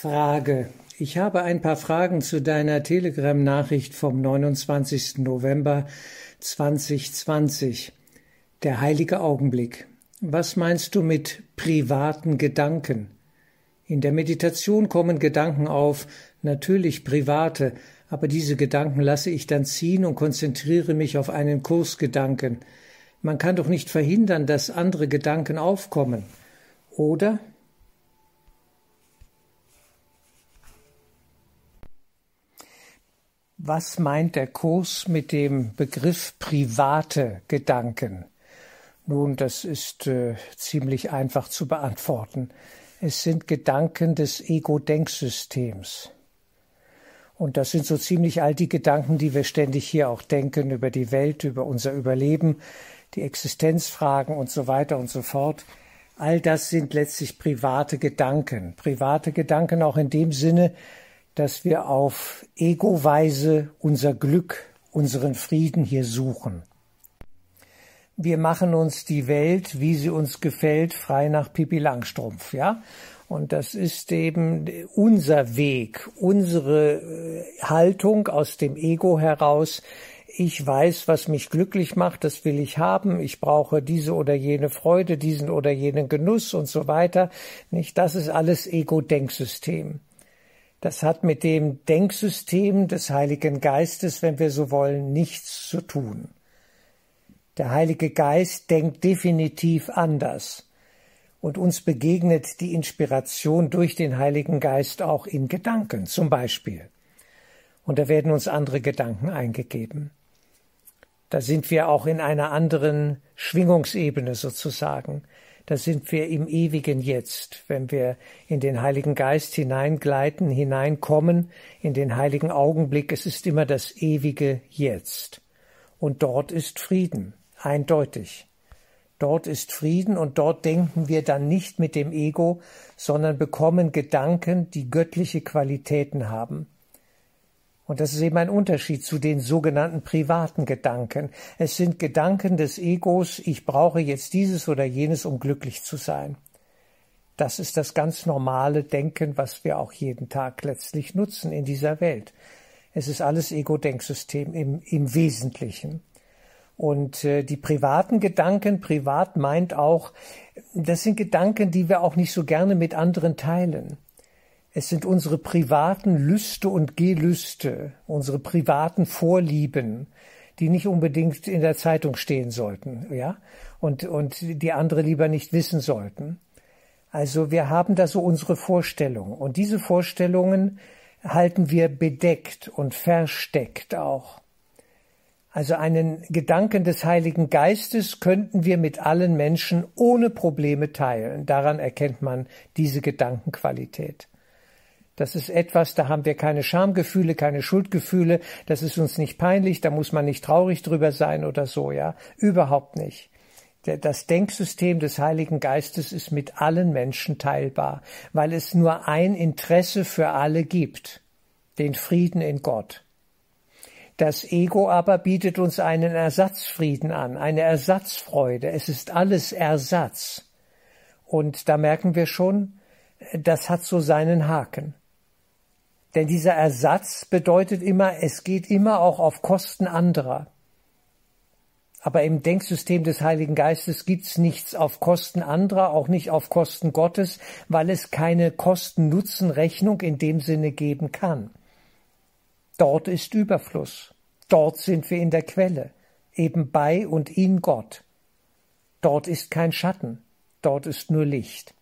Frage. Ich habe ein paar Fragen zu deiner Telegram-Nachricht vom 29. November 2020. Der heilige Augenblick. Was meinst du mit privaten Gedanken? In der Meditation kommen Gedanken auf, natürlich private, aber diese Gedanken lasse ich dann ziehen und konzentriere mich auf einen Kursgedanken. Man kann doch nicht verhindern, dass andere Gedanken aufkommen, oder? Was meint der Kurs mit dem Begriff private Gedanken? Nun, das ist äh, ziemlich einfach zu beantworten. Es sind Gedanken des Ego-Denksystems. Und das sind so ziemlich all die Gedanken, die wir ständig hier auch denken über die Welt, über unser Überleben, die Existenzfragen und so weiter und so fort. All das sind letztlich private Gedanken. Private Gedanken auch in dem Sinne, dass wir auf Ego-Weise unser Glück, unseren Frieden hier suchen. Wir machen uns die Welt, wie sie uns gefällt, frei nach Pipi Langstrumpf, ja? Und das ist eben unser Weg, unsere äh, Haltung aus dem Ego heraus. Ich weiß, was mich glücklich macht, das will ich haben. Ich brauche diese oder jene Freude, diesen oder jenen Genuss und so weiter. Nicht? Das ist alles Ego-Denksystem. Das hat mit dem Denksystem des Heiligen Geistes, wenn wir so wollen, nichts zu tun. Der Heilige Geist denkt definitiv anders. Und uns begegnet die Inspiration durch den Heiligen Geist auch in Gedanken zum Beispiel. Und da werden uns andere Gedanken eingegeben. Da sind wir auch in einer anderen Schwingungsebene sozusagen da sind wir im ewigen Jetzt, wenn wir in den Heiligen Geist hineingleiten, hineinkommen, in den heiligen Augenblick, es ist immer das ewige Jetzt. Und dort ist Frieden, eindeutig. Dort ist Frieden und dort denken wir dann nicht mit dem Ego, sondern bekommen Gedanken, die göttliche Qualitäten haben. Und das ist eben ein Unterschied zu den sogenannten privaten Gedanken. Es sind Gedanken des Egos, ich brauche jetzt dieses oder jenes, um glücklich zu sein. Das ist das ganz normale Denken, was wir auch jeden Tag letztlich nutzen in dieser Welt. Es ist alles Ego-Denksystem im, im Wesentlichen. Und äh, die privaten Gedanken, privat meint auch, das sind Gedanken, die wir auch nicht so gerne mit anderen teilen. Es sind unsere privaten Lüste und Gelüste, unsere privaten Vorlieben, die nicht unbedingt in der Zeitung stehen sollten, ja, und, und die andere lieber nicht wissen sollten. Also wir haben da so unsere Vorstellungen und diese Vorstellungen halten wir bedeckt und versteckt auch. Also einen Gedanken des Heiligen Geistes könnten wir mit allen Menschen ohne Probleme teilen. Daran erkennt man diese Gedankenqualität. Das ist etwas, da haben wir keine Schamgefühle, keine Schuldgefühle, das ist uns nicht peinlich, da muss man nicht traurig drüber sein oder so, ja. Überhaupt nicht. Das Denksystem des Heiligen Geistes ist mit allen Menschen teilbar, weil es nur ein Interesse für alle gibt, den Frieden in Gott. Das Ego aber bietet uns einen Ersatzfrieden an, eine Ersatzfreude. Es ist alles Ersatz. Und da merken wir schon, das hat so seinen Haken. Denn dieser Ersatz bedeutet immer, es geht immer auch auf Kosten anderer. Aber im Denksystem des Heiligen Geistes gibt's nichts auf Kosten anderer, auch nicht auf Kosten Gottes, weil es keine Kosten-Nutzen-Rechnung in dem Sinne geben kann. Dort ist Überfluss. Dort sind wir in der Quelle, eben bei und in Gott. Dort ist kein Schatten, dort ist nur Licht.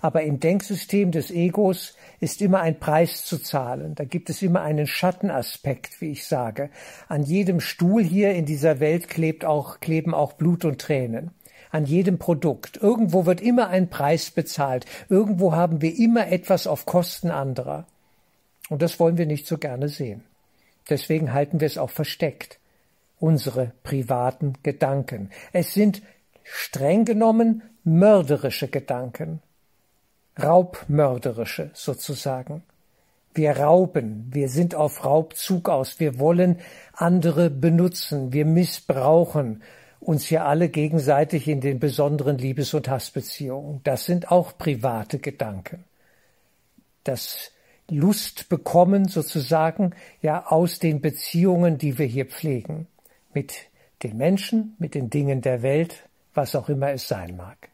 Aber im Denksystem des Egos ist immer ein Preis zu zahlen. Da gibt es immer einen Schattenaspekt, wie ich sage. An jedem Stuhl hier in dieser Welt klebt auch, kleben auch Blut und Tränen. An jedem Produkt. Irgendwo wird immer ein Preis bezahlt. Irgendwo haben wir immer etwas auf Kosten anderer. Und das wollen wir nicht so gerne sehen. Deswegen halten wir es auch versteckt. Unsere privaten Gedanken. Es sind streng genommen mörderische Gedanken raubmörderische sozusagen. Wir rauben, wir sind auf Raubzug aus, wir wollen andere benutzen, wir missbrauchen uns hier alle gegenseitig in den besonderen Liebes- und Hassbeziehungen. Das sind auch private Gedanken. das Lust bekommen sozusagen ja aus den Beziehungen, die wir hier pflegen mit den Menschen, mit den Dingen der Welt, was auch immer es sein mag.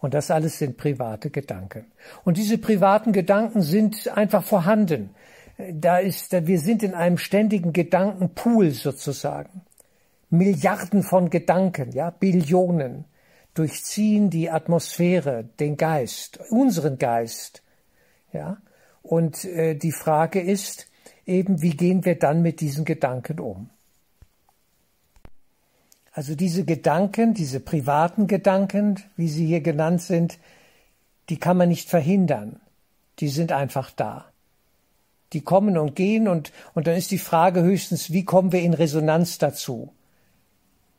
Und das alles sind private Gedanken. Und diese privaten Gedanken sind einfach vorhanden. Da ist, wir sind in einem ständigen Gedankenpool sozusagen. Milliarden von Gedanken, ja, Billionen durchziehen die Atmosphäre, den Geist, unseren Geist, ja. Und äh, die Frage ist eben, wie gehen wir dann mit diesen Gedanken um? Also diese Gedanken, diese privaten Gedanken, wie sie hier genannt sind, die kann man nicht verhindern. Die sind einfach da. Die kommen und gehen und, und dann ist die Frage höchstens, wie kommen wir in Resonanz dazu?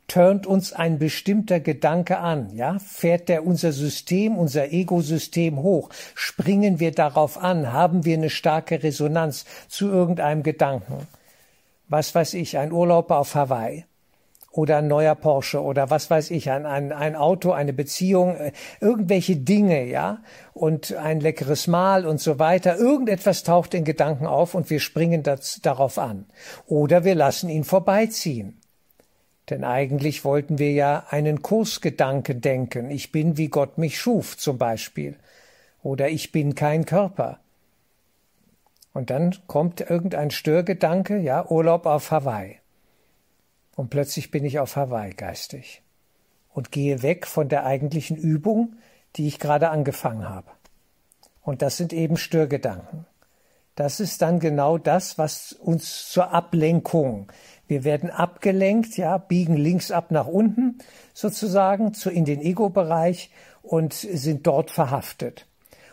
Turnt uns ein bestimmter Gedanke an, ja? Fährt der unser System, unser Ego-System hoch? Springen wir darauf an? Haben wir eine starke Resonanz zu irgendeinem Gedanken? Was weiß ich, ein Urlaub auf Hawaii oder ein neuer Porsche oder was weiß ich, ein, ein, ein Auto, eine Beziehung, äh, irgendwelche Dinge, ja, und ein leckeres Mahl und so weiter. Irgendetwas taucht in Gedanken auf und wir springen das, darauf an. Oder wir lassen ihn vorbeiziehen. Denn eigentlich wollten wir ja einen Kursgedanken denken. Ich bin, wie Gott mich schuf, zum Beispiel. Oder ich bin kein Körper. Und dann kommt irgendein Störgedanke, ja, Urlaub auf Hawaii. Und plötzlich bin ich auf Hawaii geistig und gehe weg von der eigentlichen Übung, die ich gerade angefangen habe. Und das sind eben Störgedanken. Das ist dann genau das, was uns zur Ablenkung. Wir werden abgelenkt, ja, biegen links ab nach unten sozusagen zu in den Ego-Bereich und sind dort verhaftet.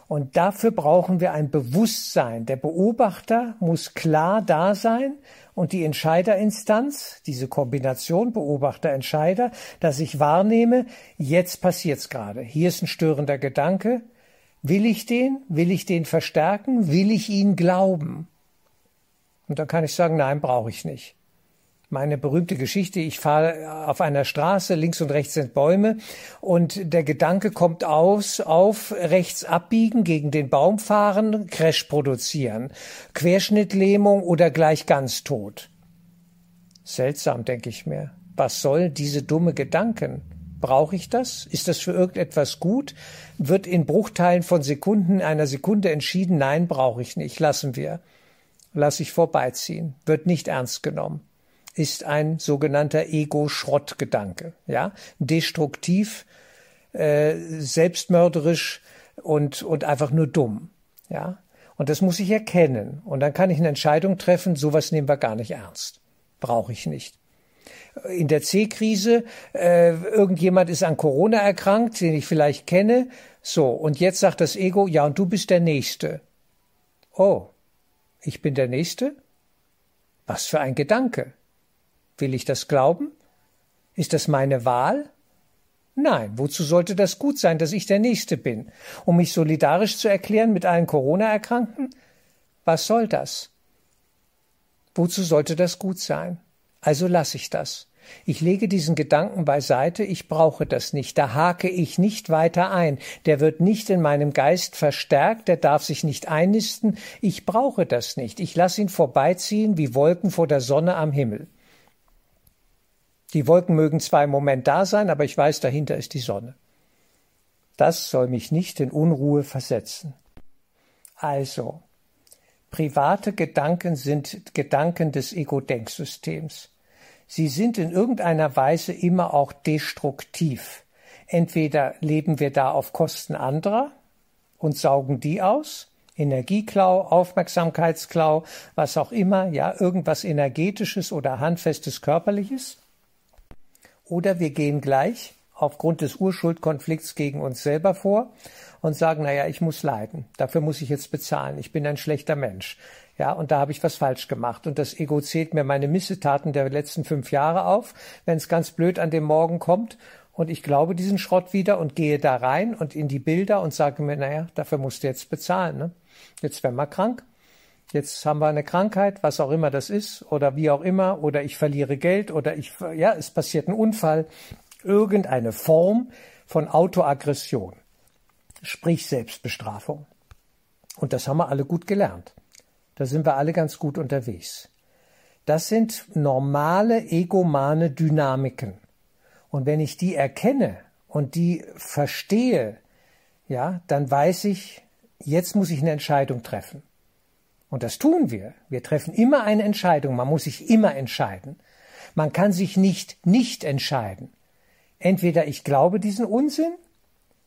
Und dafür brauchen wir ein Bewusstsein. Der Beobachter muss klar da sein und die Entscheiderinstanz, diese Kombination Beobachter-Entscheider, dass ich wahrnehme, jetzt passiert's gerade. Hier ist ein störender Gedanke. Will ich den? Will ich den verstärken? Will ich ihn glauben? Und dann kann ich sagen, nein, brauche ich nicht meine berühmte Geschichte, ich fahre auf einer Straße, links und rechts sind Bäume und der Gedanke kommt aus auf rechts abbiegen, gegen den Baum fahren, Crash produzieren, Querschnittlähmung oder gleich ganz tot. Seltsam, denke ich mir. Was soll diese dumme Gedanken? Brauche ich das? Ist das für irgendetwas gut? Wird in Bruchteilen von Sekunden, einer Sekunde entschieden, nein, brauche ich nicht, lassen wir. Lass ich vorbeiziehen. Wird nicht ernst genommen ist ein sogenannter Ego-Schrottgedanke, ja, destruktiv, äh, selbstmörderisch und und einfach nur dumm, ja. Und das muss ich erkennen und dann kann ich eine Entscheidung treffen. Sowas nehmen wir gar nicht ernst, brauche ich nicht. In der C-Krise, äh, irgendjemand ist an Corona erkrankt, den ich vielleicht kenne, so und jetzt sagt das Ego, ja und du bist der Nächste. Oh, ich bin der Nächste? Was für ein Gedanke. Will ich das glauben? Ist das meine Wahl? Nein, wozu sollte das gut sein, dass ich der Nächste bin? Um mich solidarisch zu erklären mit allen Corona-Erkrankten? Was soll das? Wozu sollte das gut sein? Also lasse ich das. Ich lege diesen Gedanken beiseite, ich brauche das nicht, da hake ich nicht weiter ein, der wird nicht in meinem Geist verstärkt, der darf sich nicht einnisten, ich brauche das nicht, ich lasse ihn vorbeiziehen wie Wolken vor der Sonne am Himmel. Die Wolken mögen zwar im Moment da sein, aber ich weiß, dahinter ist die Sonne. Das soll mich nicht in Unruhe versetzen. Also, private Gedanken sind Gedanken des Ego-Denksystems. Sie sind in irgendeiner Weise immer auch destruktiv. Entweder leben wir da auf Kosten anderer und saugen die aus, Energieklau, Aufmerksamkeitsklau, was auch immer, ja, irgendwas energetisches oder handfestes körperliches, oder wir gehen gleich aufgrund des Urschuldkonflikts gegen uns selber vor und sagen, naja, ich muss leiden. Dafür muss ich jetzt bezahlen. Ich bin ein schlechter Mensch. Ja, und da habe ich was falsch gemacht. Und das Ego zählt mir meine Missetaten der letzten fünf Jahre auf, wenn es ganz blöd an dem Morgen kommt. Und ich glaube diesen Schrott wieder und gehe da rein und in die Bilder und sage mir, naja, dafür musst du jetzt bezahlen. Ne? Jetzt werden wir krank. Jetzt haben wir eine Krankheit, was auch immer das ist, oder wie auch immer, oder ich verliere Geld, oder ich, ja, es passiert ein Unfall. Irgendeine Form von Autoaggression. Sprich Selbstbestrafung. Und das haben wir alle gut gelernt. Da sind wir alle ganz gut unterwegs. Das sind normale egomane Dynamiken. Und wenn ich die erkenne und die verstehe, ja, dann weiß ich, jetzt muss ich eine Entscheidung treffen. Und das tun wir. Wir treffen immer eine Entscheidung. Man muss sich immer entscheiden. Man kann sich nicht nicht entscheiden. Entweder ich glaube diesen Unsinn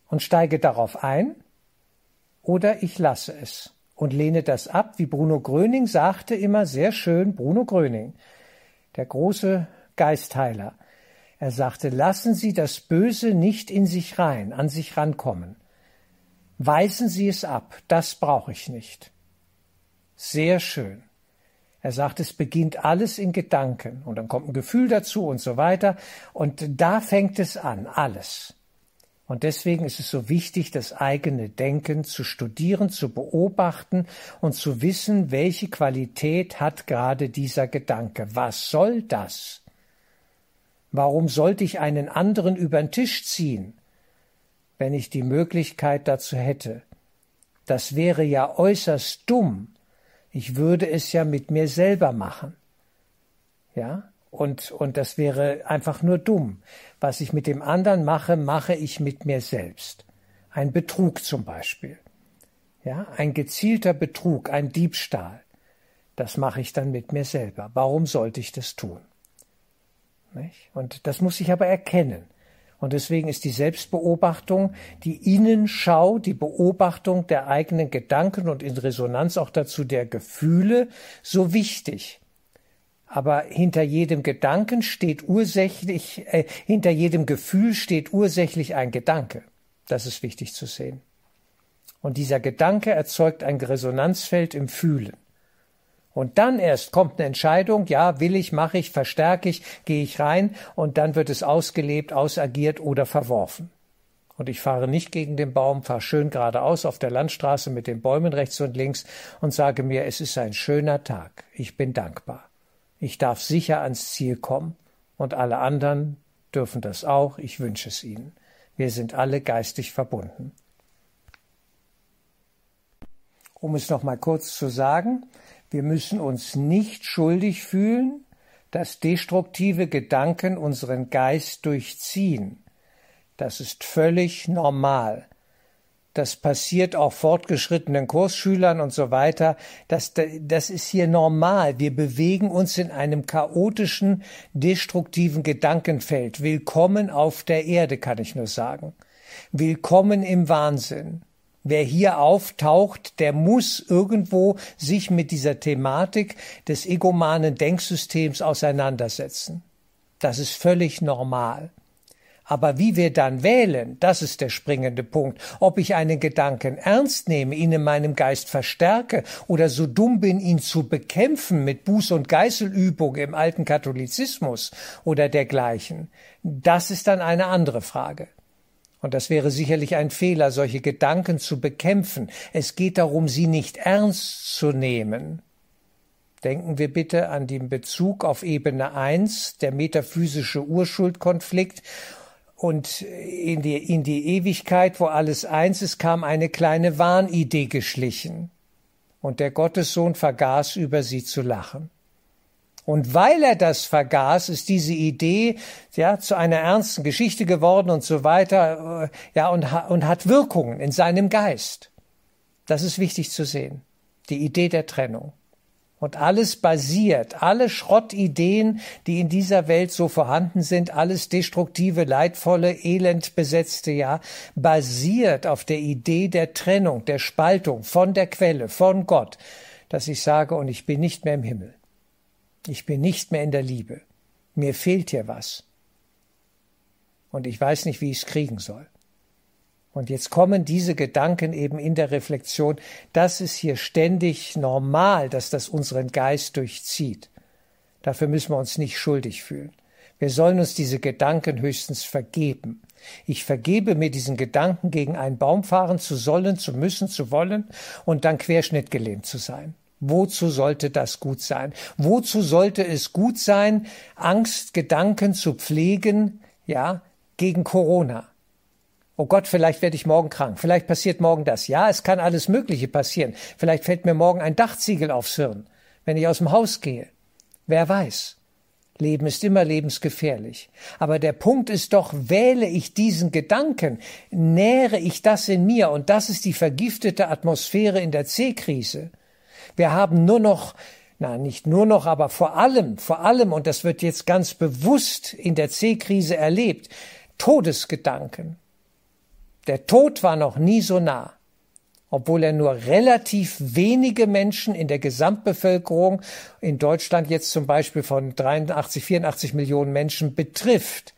und steige darauf ein, oder ich lasse es und lehne das ab, wie Bruno Gröning sagte immer sehr schön, Bruno Gröning, der große Geistheiler. Er sagte, lassen Sie das Böse nicht in sich rein, an sich rankommen. Weisen Sie es ab, das brauche ich nicht. Sehr schön. Er sagt, es beginnt alles in Gedanken und dann kommt ein Gefühl dazu und so weiter und da fängt es an, alles. Und deswegen ist es so wichtig, das eigene Denken zu studieren, zu beobachten und zu wissen, welche Qualität hat gerade dieser Gedanke. Was soll das? Warum sollte ich einen anderen über den Tisch ziehen, wenn ich die Möglichkeit dazu hätte? Das wäre ja äußerst dumm. Ich würde es ja mit mir selber machen. Ja? Und, und das wäre einfach nur dumm. Was ich mit dem anderen mache, mache ich mit mir selbst. Ein Betrug zum Beispiel. Ja, ein gezielter Betrug, ein Diebstahl. Das mache ich dann mit mir selber. Warum sollte ich das tun? Nicht? Und das muss ich aber erkennen. Und deswegen ist die Selbstbeobachtung, die Innenschau, die Beobachtung der eigenen Gedanken und in Resonanz auch dazu der Gefühle so wichtig. Aber hinter jedem Gedanken steht ursächlich, äh, hinter jedem Gefühl steht ursächlich ein Gedanke. Das ist wichtig zu sehen. Und dieser Gedanke erzeugt ein Resonanzfeld im Fühlen. Und dann erst kommt eine Entscheidung, ja, will ich, mache ich, verstärke ich, gehe ich rein und dann wird es ausgelebt, ausagiert oder verworfen. Und ich fahre nicht gegen den Baum, fahre schön geradeaus auf der Landstraße mit den Bäumen rechts und links und sage mir, es ist ein schöner Tag, ich bin dankbar. Ich darf sicher ans Ziel kommen und alle anderen dürfen das auch. Ich wünsche es ihnen. Wir sind alle geistig verbunden. Um es noch mal kurz zu sagen, wir müssen uns nicht schuldig fühlen, dass destruktive Gedanken unseren Geist durchziehen. Das ist völlig normal das passiert auch fortgeschrittenen Kursschülern und so weiter. Das, das ist hier normal. Wir bewegen uns in einem chaotischen, destruktiven Gedankenfeld. Willkommen auf der Erde, kann ich nur sagen. Willkommen im Wahnsinn. Wer hier auftaucht, der muss irgendwo sich mit dieser Thematik des egomanen Denksystems auseinandersetzen. Das ist völlig normal. Aber wie wir dann wählen, das ist der springende Punkt. Ob ich einen Gedanken ernst nehme, ihn in meinem Geist verstärke oder so dumm bin, ihn zu bekämpfen mit Buß- und Geißelübung im alten Katholizismus oder dergleichen, das ist dann eine andere Frage. Und das wäre sicherlich ein Fehler, solche Gedanken zu bekämpfen. Es geht darum, sie nicht ernst zu nehmen. Denken wir bitte an den Bezug auf Ebene 1, der metaphysische Urschuldkonflikt und in die, in die Ewigkeit, wo alles eins ist, kam eine kleine Wahnidee geschlichen. Und der Gottessohn vergaß, über sie zu lachen. Und weil er das vergaß, ist diese Idee ja zu einer ernsten Geschichte geworden und so weiter, äh, ja und, und hat Wirkungen in seinem Geist. Das ist wichtig zu sehen. Die Idee der Trennung. Und alles basiert, alle Schrottideen, die in dieser Welt so vorhanden sind, alles destruktive, leidvolle, elendbesetzte, ja, basiert auf der Idee der Trennung, der Spaltung von der Quelle, von Gott, dass ich sage, und ich bin nicht mehr im Himmel. Ich bin nicht mehr in der Liebe. Mir fehlt hier was. Und ich weiß nicht, wie ich es kriegen soll. Und jetzt kommen diese Gedanken eben in der Reflexion. Das ist hier ständig normal, dass das unseren Geist durchzieht. Dafür müssen wir uns nicht schuldig fühlen. Wir sollen uns diese Gedanken höchstens vergeben. Ich vergebe mir diesen Gedanken, gegen einen Baum fahren zu sollen, zu müssen, zu wollen und dann querschnittgelähmt zu sein. Wozu sollte das gut sein? Wozu sollte es gut sein, Angstgedanken zu pflegen, ja, gegen Corona? Oh Gott, vielleicht werde ich morgen krank, vielleicht passiert morgen das. Ja, es kann alles Mögliche passieren. Vielleicht fällt mir morgen ein Dachziegel aufs Hirn, wenn ich aus dem Haus gehe. Wer weiß. Leben ist immer lebensgefährlich. Aber der Punkt ist doch, wähle ich diesen Gedanken, nähere ich das in mir, und das ist die vergiftete Atmosphäre in der C-Krise. Wir haben nur noch, na, nicht nur noch, aber vor allem, vor allem, und das wird jetzt ganz bewusst in der C-Krise erlebt, Todesgedanken. Der Tod war noch nie so nah obwohl er nur relativ wenige Menschen in der Gesamtbevölkerung in Deutschland jetzt zum Beispiel von 83, 84 Millionen Menschen betrifft.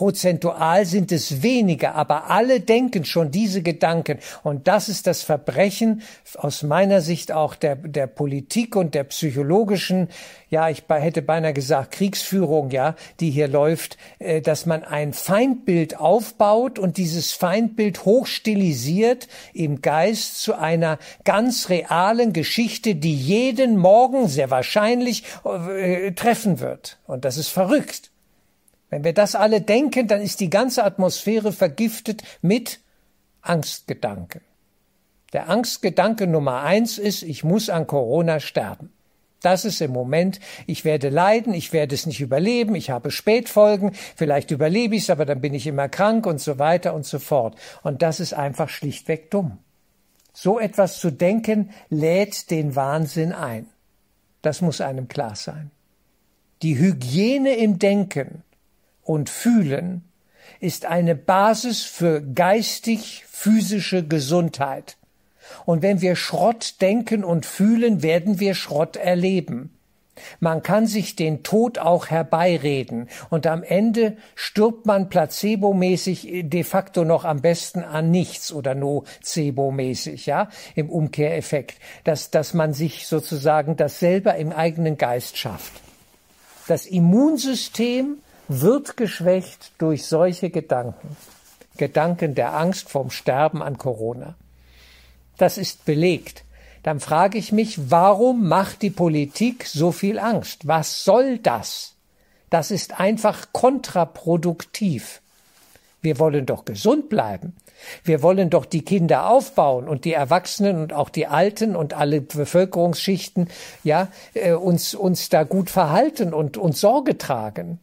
Prozentual sind es weniger, aber alle denken schon diese Gedanken. Und das ist das Verbrechen aus meiner Sicht auch der, der Politik und der psychologischen, ja, ich hätte beinahe gesagt Kriegsführung, ja, die hier läuft, äh, dass man ein Feindbild aufbaut und dieses Feindbild hochstilisiert im Geist zu einer ganz realen Geschichte, die jeden Morgen sehr wahrscheinlich äh, treffen wird. Und das ist verrückt. Wenn wir das alle denken, dann ist die ganze Atmosphäre vergiftet mit Angstgedanken. Der Angstgedanke Nummer eins ist, ich muss an Corona sterben. Das ist im Moment, ich werde leiden, ich werde es nicht überleben, ich habe Spätfolgen, vielleicht überlebe ich es, aber dann bin ich immer krank und so weiter und so fort. Und das ist einfach schlichtweg dumm. So etwas zu denken lädt den Wahnsinn ein. Das muss einem klar sein. Die Hygiene im Denken und Fühlen ist eine Basis für geistig-physische Gesundheit. Und wenn wir Schrott denken und fühlen, werden wir Schrott erleben. Man kann sich den Tod auch herbeireden und am Ende stirbt man placebomäßig de facto noch am besten an nichts oder nocebo-mäßig, ja, im Umkehreffekt, dass, dass man sich sozusagen das selber im eigenen Geist schafft. Das Immunsystem wird geschwächt durch solche Gedanken. Gedanken der Angst vorm Sterben an Corona. Das ist belegt. Dann frage ich mich, warum macht die Politik so viel Angst? Was soll das? Das ist einfach kontraproduktiv. Wir wollen doch gesund bleiben. Wir wollen doch die Kinder aufbauen und die Erwachsenen und auch die Alten und alle Bevölkerungsschichten, ja, äh, uns, uns da gut verhalten und uns Sorge tragen.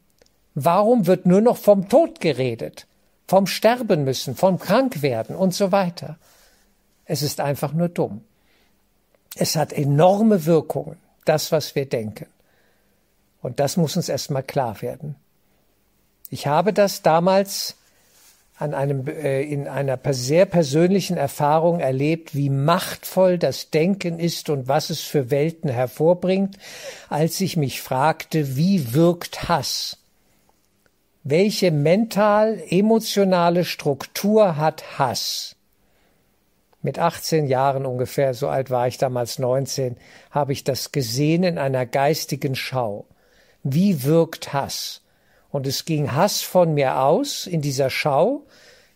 Warum wird nur noch vom Tod geredet, vom Sterben müssen, vom Krankwerden und so weiter? Es ist einfach nur dumm. Es hat enorme Wirkungen, das, was wir denken. Und das muss uns erstmal klar werden. Ich habe das damals an einem, äh, in einer sehr persönlichen Erfahrung erlebt, wie machtvoll das Denken ist und was es für Welten hervorbringt, als ich mich fragte, wie wirkt Hass? Welche mental-emotionale Struktur hat Hass? Mit 18 Jahren ungefähr, so alt war ich damals 19, habe ich das gesehen in einer geistigen Schau. Wie wirkt Hass? Und es ging Hass von mir aus in dieser Schau,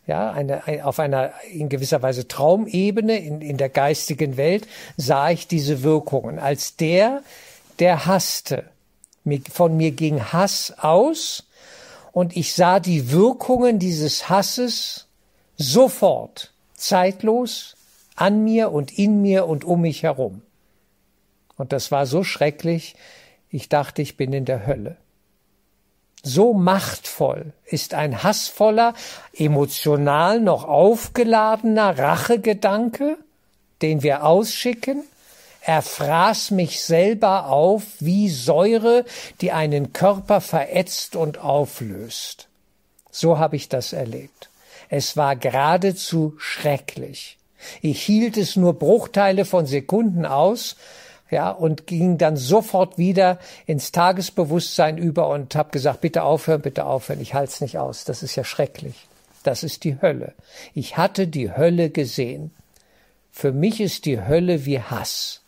ja, eine, ein, auf einer in gewisser Weise Traumebene in, in der geistigen Welt sah ich diese Wirkungen. Als der, der hasste, von mir ging Hass aus, und ich sah die Wirkungen dieses Hasses sofort, zeitlos, an mir und in mir und um mich herum. Und das war so schrecklich, ich dachte, ich bin in der Hölle. So machtvoll ist ein hassvoller, emotional noch aufgeladener Rachegedanke, den wir ausschicken, er fraß mich selber auf wie Säure, die einen Körper verätzt und auflöst. So habe ich das erlebt. Es war geradezu schrecklich. Ich hielt es nur Bruchteile von Sekunden aus, ja, und ging dann sofort wieder ins Tagesbewusstsein über und habe gesagt, bitte aufhören, bitte aufhören, ich halte es nicht aus, das ist ja schrecklich. Das ist die Hölle. Ich hatte die Hölle gesehen. Für mich ist die Hölle wie Hass.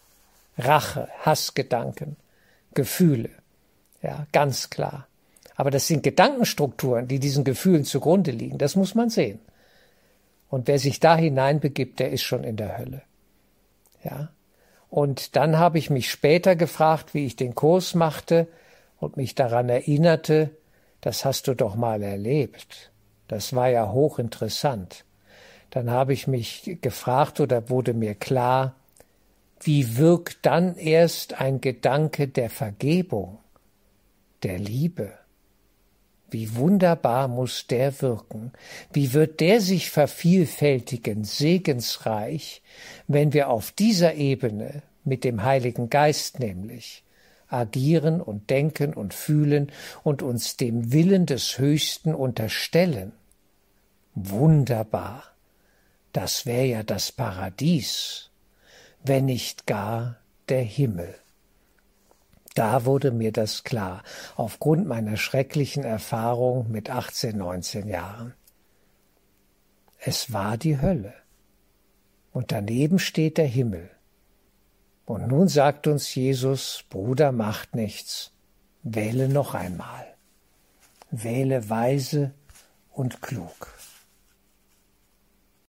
Rache, Hassgedanken, Gefühle. Ja, ganz klar. Aber das sind Gedankenstrukturen, die diesen Gefühlen zugrunde liegen. Das muss man sehen. Und wer sich da hineinbegibt, der ist schon in der Hölle. Ja. Und dann habe ich mich später gefragt, wie ich den Kurs machte und mich daran erinnerte, das hast du doch mal erlebt. Das war ja hochinteressant. Dann habe ich mich gefragt oder wurde mir klar, wie wirkt dann erst ein Gedanke der Vergebung, der Liebe? Wie wunderbar muss der wirken, wie wird der sich vervielfältigen, segensreich, wenn wir auf dieser Ebene mit dem Heiligen Geist nämlich agieren und denken und fühlen und uns dem Willen des Höchsten unterstellen. Wunderbar. Das wäre ja das Paradies, wenn nicht gar der Himmel. Da wurde mir das klar, aufgrund meiner schrecklichen Erfahrung mit 18, 19 Jahren. Es war die Hölle. Und daneben steht der Himmel. Und nun sagt uns Jesus, Bruder, macht nichts, wähle noch einmal. Wähle weise und klug.